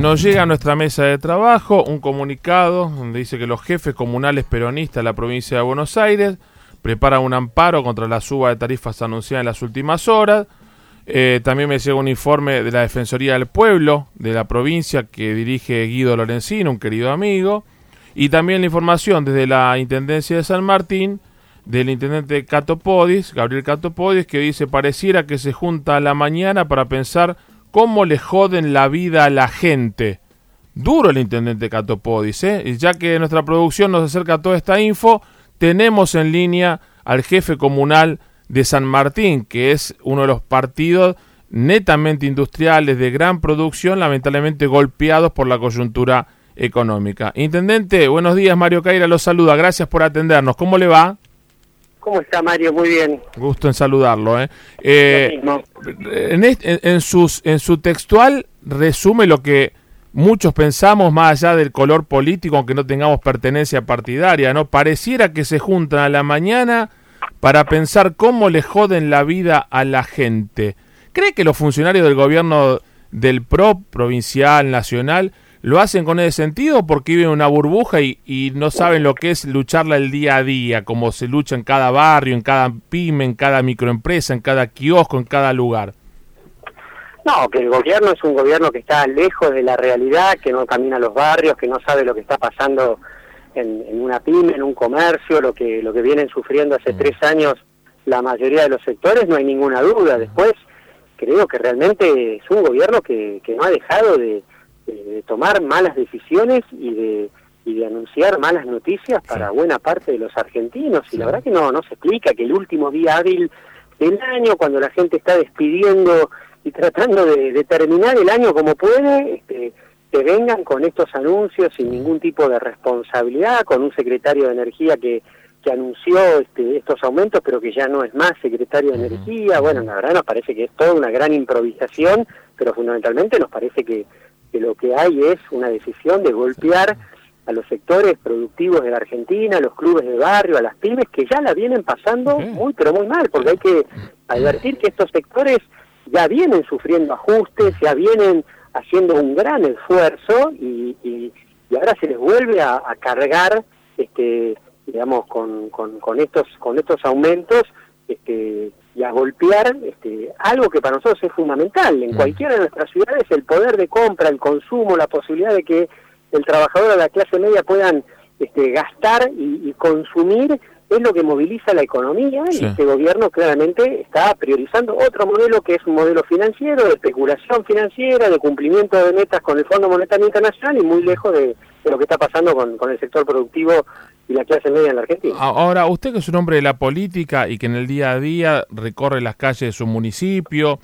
Nos llega a nuestra mesa de trabajo un comunicado donde dice que los jefes comunales peronistas de la provincia de Buenos Aires preparan un amparo contra la suba de tarifas anunciada en las últimas horas. Eh, también me llega un informe de la Defensoría del Pueblo de la provincia que dirige Guido Lorenzino, un querido amigo. Y también la información desde la Intendencia de San Martín del intendente Catopodis, Gabriel Catopodis, que dice pareciera que se junta a la mañana para pensar cómo le joden la vida a la gente. Duro el intendente Catopodis, ¿eh? Y ya que nuestra producción nos acerca a toda esta info, tenemos en línea al jefe comunal de San Martín, que es uno de los partidos netamente industriales de gran producción, lamentablemente golpeados por la coyuntura económica. Intendente, buenos días, Mario Caira los saluda, gracias por atendernos. ¿Cómo le va? ¿Cómo está Mario? Muy bien. Gusto en saludarlo. ¿eh? eh en, en, sus, en su textual resume lo que muchos pensamos más allá del color político, aunque no tengamos pertenencia partidaria, ¿no? Pareciera que se juntan a la mañana para pensar cómo le joden la vida a la gente. ¿Cree que los funcionarios del gobierno del PRO, provincial, nacional, lo hacen con ese sentido porque viven en una burbuja y, y, no saben lo que es lucharla el día a día, como se lucha en cada barrio, en cada pyme, en cada microempresa, en cada kiosco, en cada lugar. No, que el gobierno es un gobierno que está lejos de la realidad, que no camina a los barrios, que no sabe lo que está pasando en, en una pyme, en un comercio, lo que, lo que vienen sufriendo hace mm. tres años la mayoría de los sectores, no hay ninguna duda. Después, creo que realmente es un gobierno que, que no ha dejado de de, tomar malas decisiones y de, y de anunciar malas noticias para buena parte de los argentinos. Y la verdad que no, no se explica que el último día hábil del año, cuando la gente está despidiendo y tratando de, terminar el año como puede, este, que vengan con estos anuncios sin ningún tipo de responsabilidad, con un secretario de Energía que, que anunció este, estos aumentos, pero que ya no es más secretario de Energía. Bueno, la verdad nos parece que es toda una gran improvisación, pero fundamentalmente nos parece que que lo que hay es una decisión de golpear a los sectores productivos de la Argentina, a los clubes de barrio, a las pymes, que ya la vienen pasando muy, pero muy mal, porque hay que advertir que estos sectores ya vienen sufriendo ajustes, ya vienen haciendo un gran esfuerzo y, y, ahora se les vuelve a, cargar, este, digamos, con, con, con, estos, con estos aumentos este, y a golpear este, algo que para nosotros es fundamental. En mm. cualquiera de nuestras ciudades el poder de compra, el consumo, la posibilidad de que el trabajador de la clase media puedan este, gastar y, consumir es lo que moviliza la economía y este gobierno claramente está priorizando otro modelo que es un modelo financiero, de especulación financiera, de cumplimiento de metas con el Fondo Monetario Internacional y muy lejos de, lo que está pasando con, con el sector productivo y la clase media en la Argentina. Ahora, usted que es un hombre de la política y que en el día a día recorre las calles de su municipio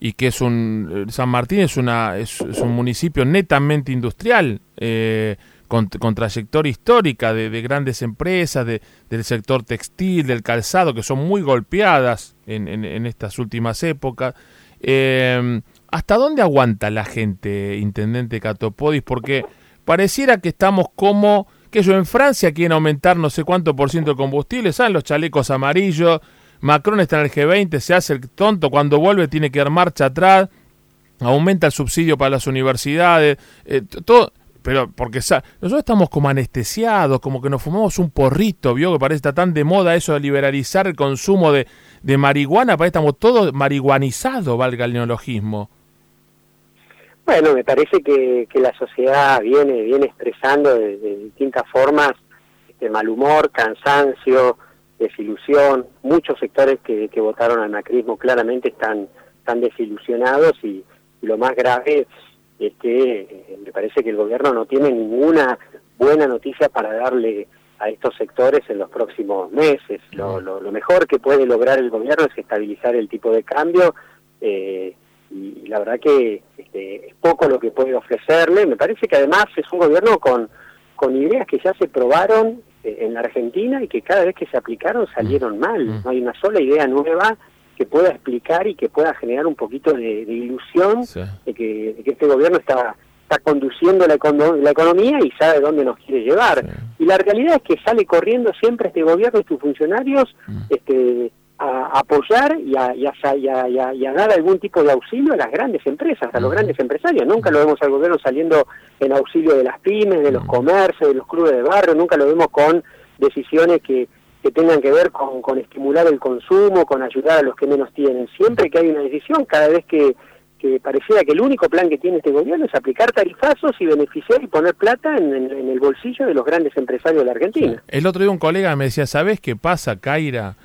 y que es un eh, San Martín es una es, un municipio netamente industrial eh, con, trayectoria histórica de, grandes empresas de, del sector textil del calzado que son muy golpeadas en, en, estas últimas épocas eh, hasta dónde aguanta la gente intendente Catopodis porque pareciera que estamos como que yo en Francia quieren aumentar no sé cuánto por ciento de combustible, ¿saben? Los chalecos amarillos, Macron está en el G20, se hace el tonto, cuando vuelve tiene que dar marcha atrás, aumenta el subsidio para las universidades, eh, todo, pero porque nosotros estamos como anestesiados, como que nos fumamos un porrito, vio que parece está tan de moda eso de liberalizar el consumo de, de marihuana, parece estamos todos marihuanizados, valga el neologismo. Bueno, me parece que, que la sociedad viene, viene expresando de, distintas formas este mal humor, cansancio, desilusión. Muchos sectores que, que votaron al macrismo claramente están, están desilusionados y, lo más grave es eh, me parece que el gobierno no tiene ninguna buena noticia para darle a estos sectores en los próximos meses. Lo, lo, lo mejor que puede lograr el gobierno es estabilizar el tipo de cambio eh, y, la verdad que este, es poco lo que puede ofrecerle. Me parece que además es un gobierno con, con ideas que ya se probaron eh, en la Argentina y que cada vez que se aplicaron salieron mm. mal. Mm. No hay una sola idea nueva que pueda explicar y que pueda generar un poquito de, ilusión de, que, este gobierno está está conduciendo la, la, economía y sabe dónde nos quiere llevar. Y la realidad es que sale corriendo siempre este gobierno y sus funcionarios mm. este, a, apoyar y a, y, a, dar algún tipo de auxilio a las grandes empresas, a los grandes empresarios. Nunca lo vemos al gobierno saliendo en auxilio de las pymes, de los comercios, de los clubes de barrio, nunca lo vemos con decisiones que, que tengan que ver con, con estimular el consumo, con ayudar a los que menos tienen. Siempre que hay una decisión, cada vez que que pareciera que el único plan que tiene este gobierno es aplicar tarifazos y beneficiar y poner plata en, el bolsillo de los grandes empresarios de la Argentina. El otro día un colega me decía, ¿sabes qué pasa, Kaira?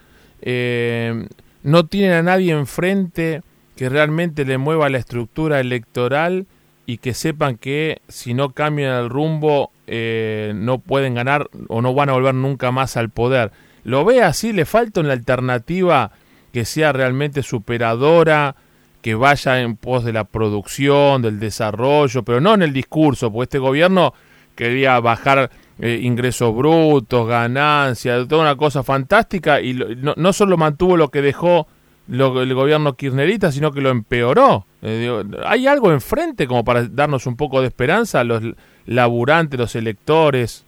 Eh, no tienen a nadie enfrente que realmente le mueva la estructura electoral y que sepan que si no cambian el rumbo eh, no pueden ganar o no van a volver nunca más al poder. ¿Lo ve así? ¿Le falta una alternativa que sea realmente superadora? que vaya en pos de la producción, del desarrollo, pero no en el discurso, porque este gobierno quería bajar eh, ingresos brutos, ganancias, toda una cosa fantástica y no, solo mantuvo lo que dejó el gobierno kirchnerista, sino que lo empeoró. Eh, ¿Hay algo enfrente como para darnos un poco de esperanza a los laburantes, los electores?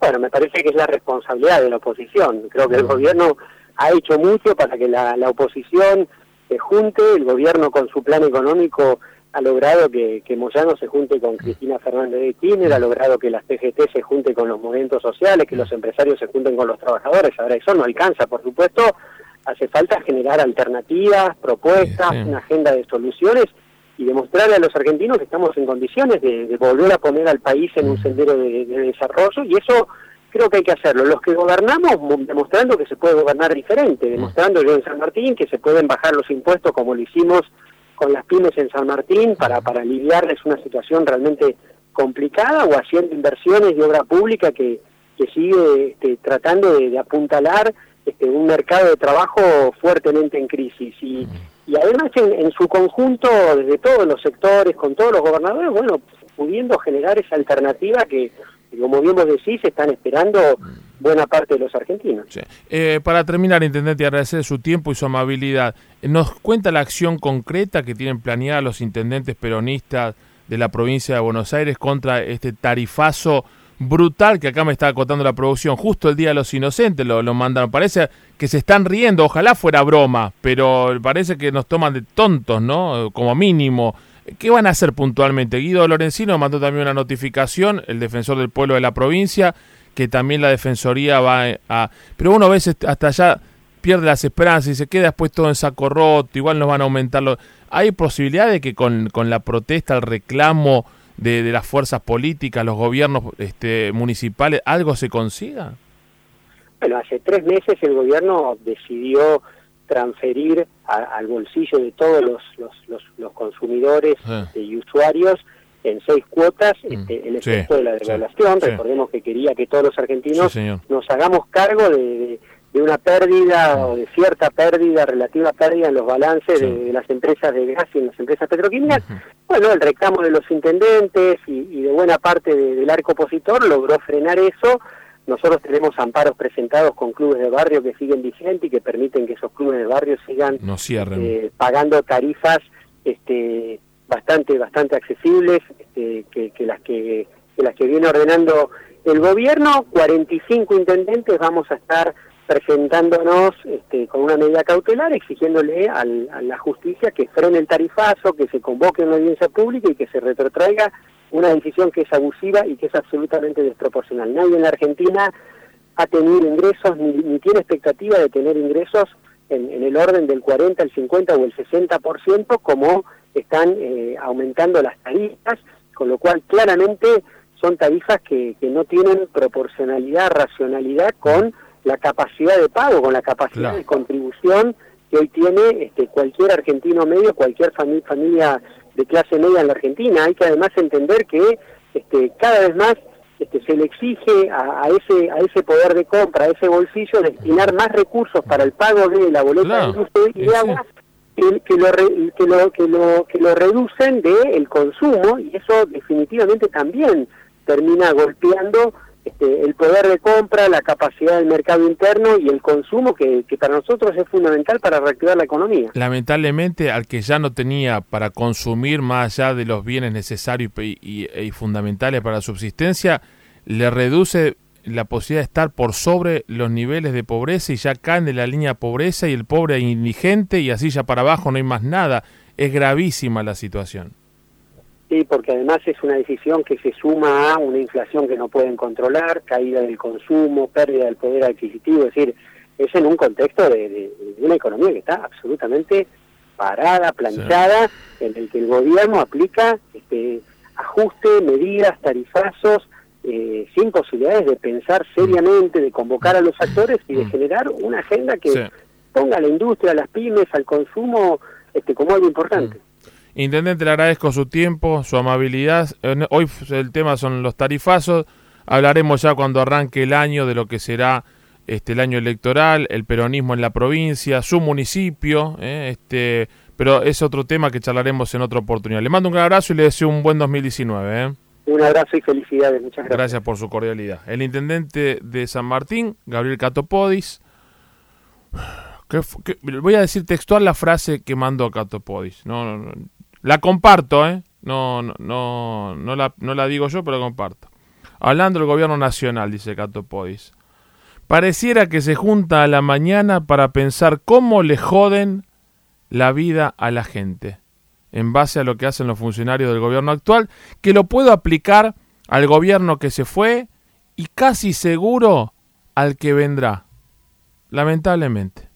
Bueno, me parece que es la responsabilidad de la oposición. Creo que el gobierno ha hecho mucho para que la, la oposición se junte, el gobierno con su plan económico ha logrado que, que Moyano se junte con Cristina Fernández de Kirchner, ha logrado que la CGT se junte con los movimientos sociales, que los empresarios se junten con los trabajadores. Ahora eso no alcanza, por supuesto, hace falta generar alternativas, propuestas, una agenda de soluciones y demostrarle a los argentinos que estamos en condiciones de, volver a poner al país en un sendero de desarrollo y eso creo que hay que hacerlo. Los que gobernamos, demostrando que se puede gobernar diferente, mm. demostrando yo en San Martín que se pueden bajar los impuestos como lo hicimos con las pymes en San Martín para, para aliviarles una situación realmente complicada o haciendo inversiones de obra pública que, que sigue este, tratando de, apuntalar este, un mercado de trabajo fuertemente en crisis. Y, y además en, en su conjunto, desde todos los sectores, con todos los gobernadores, bueno, pudiendo generar esa alternativa que como bien vos decís, están esperando buena parte de los argentinos. Eh, para terminar, Intendente, agradecer su tiempo y su amabilidad. ¿Nos cuenta la acción concreta que tienen planeada los intendentes peronistas de la provincia de Buenos Aires contra este tarifazo brutal que acá me está acotando la producción? Justo el Día de los Inocentes lo, lo mandaron. Parece que se están riendo, ojalá fuera broma, pero parece que nos toman de tontos, ¿no? Como mínimo. ¿Qué van a hacer puntualmente? Guido Lorenzino mandó también una notificación, el defensor del pueblo de la provincia, que también la defensoría va a... Pero uno a veces hasta allá pierde las esperanzas y se queda después todo en saco roto, igual nos van a aumentar los... ¿Hay posibilidad de que con, con la protesta, el reclamo de, de, las fuerzas políticas, los gobiernos este, municipales, algo se consiga? Bueno, hace tres meses el gobierno decidió transferir al bolsillo de todos los, los, los, consumidores ah. y usuarios en seis cuotas mm. este, el efecto de la devaluación. Recordemos que quería que todos los argentinos nos hagamos cargo de, de, una pérdida o de cierta pérdida, relativa pérdida en los balances de, las empresas de gas y en las empresas petroquímicas. Bueno, el reclamo de los intendentes y, y de buena parte del arco opositor logró frenar eso nosotros tenemos amparos presentados con clubes de barrio que siguen vigentes y que permiten que esos clubes de barrio sigan eh, pagando tarifas este, bastante bastante accesibles este, que, las que, las que viene ordenando el gobierno. 45 intendentes vamos a estar presentándonos este, con una medida cautelar exigiéndole a la justicia que frene el tarifazo, que se convoque una audiencia pública y que se retrotraiga una decisión que es abusiva y que es absolutamente desproporcional. Nadie en la Argentina ha tenido ingresos ni, tiene expectativa de tener ingresos en, el orden del 40, el 50 o el 60% como están eh, aumentando las tarifas, con lo cual claramente son tarifas que no tienen proporcionalidad, racionalidad con la capacidad de pago, con la capacidad de contribución que hoy tiene este, cualquier argentino medio, cualquier familia de clase media en la Argentina. Hay que además entender que este, cada vez más este, se le exige a, ese a ese poder de compra, a ese bolsillo, destinar más recursos para el pago de la boleta de luz y de agua que, lo, que, lo, que, lo, que lo reducen del el consumo y eso definitivamente también termina golpeando este, el poder de compra, la capacidad del mercado interno y el consumo que, para nosotros es fundamental para reactivar la economía. Lamentablemente, al que ya no tenía para consumir más allá de los bienes necesarios y, fundamentales para la subsistencia, le reduce la posibilidad de estar por sobre los niveles de pobreza y ya caen de la línea pobreza y el pobre indigente y así ya para abajo no hay más nada. Es gravísima la situación. Sí, porque además es una decisión que se suma a una inflación que no pueden controlar, caída del consumo, pérdida del poder adquisitivo, es decir, es en un contexto de, una economía que está absolutamente parada, planchada, en el que el gobierno aplica este, ajuste, medidas, tarifazos, eh, sin posibilidades de pensar seriamente, de convocar a los actores y de mm. generar una agenda que ponga a la industria, a las pymes, al consumo este, como algo importante. Mm. Intendente, le agradezco su tiempo, su amabilidad. Hoy el tema son los tarifazos. Hablaremos ya cuando arranque el año de lo que será este el año electoral, el peronismo en la provincia, su municipio, eh, este, pero es otro tema que charlaremos en otra oportunidad. Le mando un gran abrazo y le deseo un buen 2019. Eh. Un abrazo y felicidades, muchas gracias. Gracias por su cordialidad. El intendente de San Martín, Gabriel Catopodis. voy a decir textual la frase que mandó Catopodis. No, no, no la comparto, ¿eh? No, no, no, no, la, no la digo yo, pero la comparto. Hablando del gobierno nacional, dice Cato Podis. Pareciera que se junta a la mañana para pensar cómo le joden la vida a la gente, en base a lo que hacen los funcionarios del gobierno actual, que lo puedo aplicar al gobierno que se fue y casi seguro al que vendrá. Lamentablemente.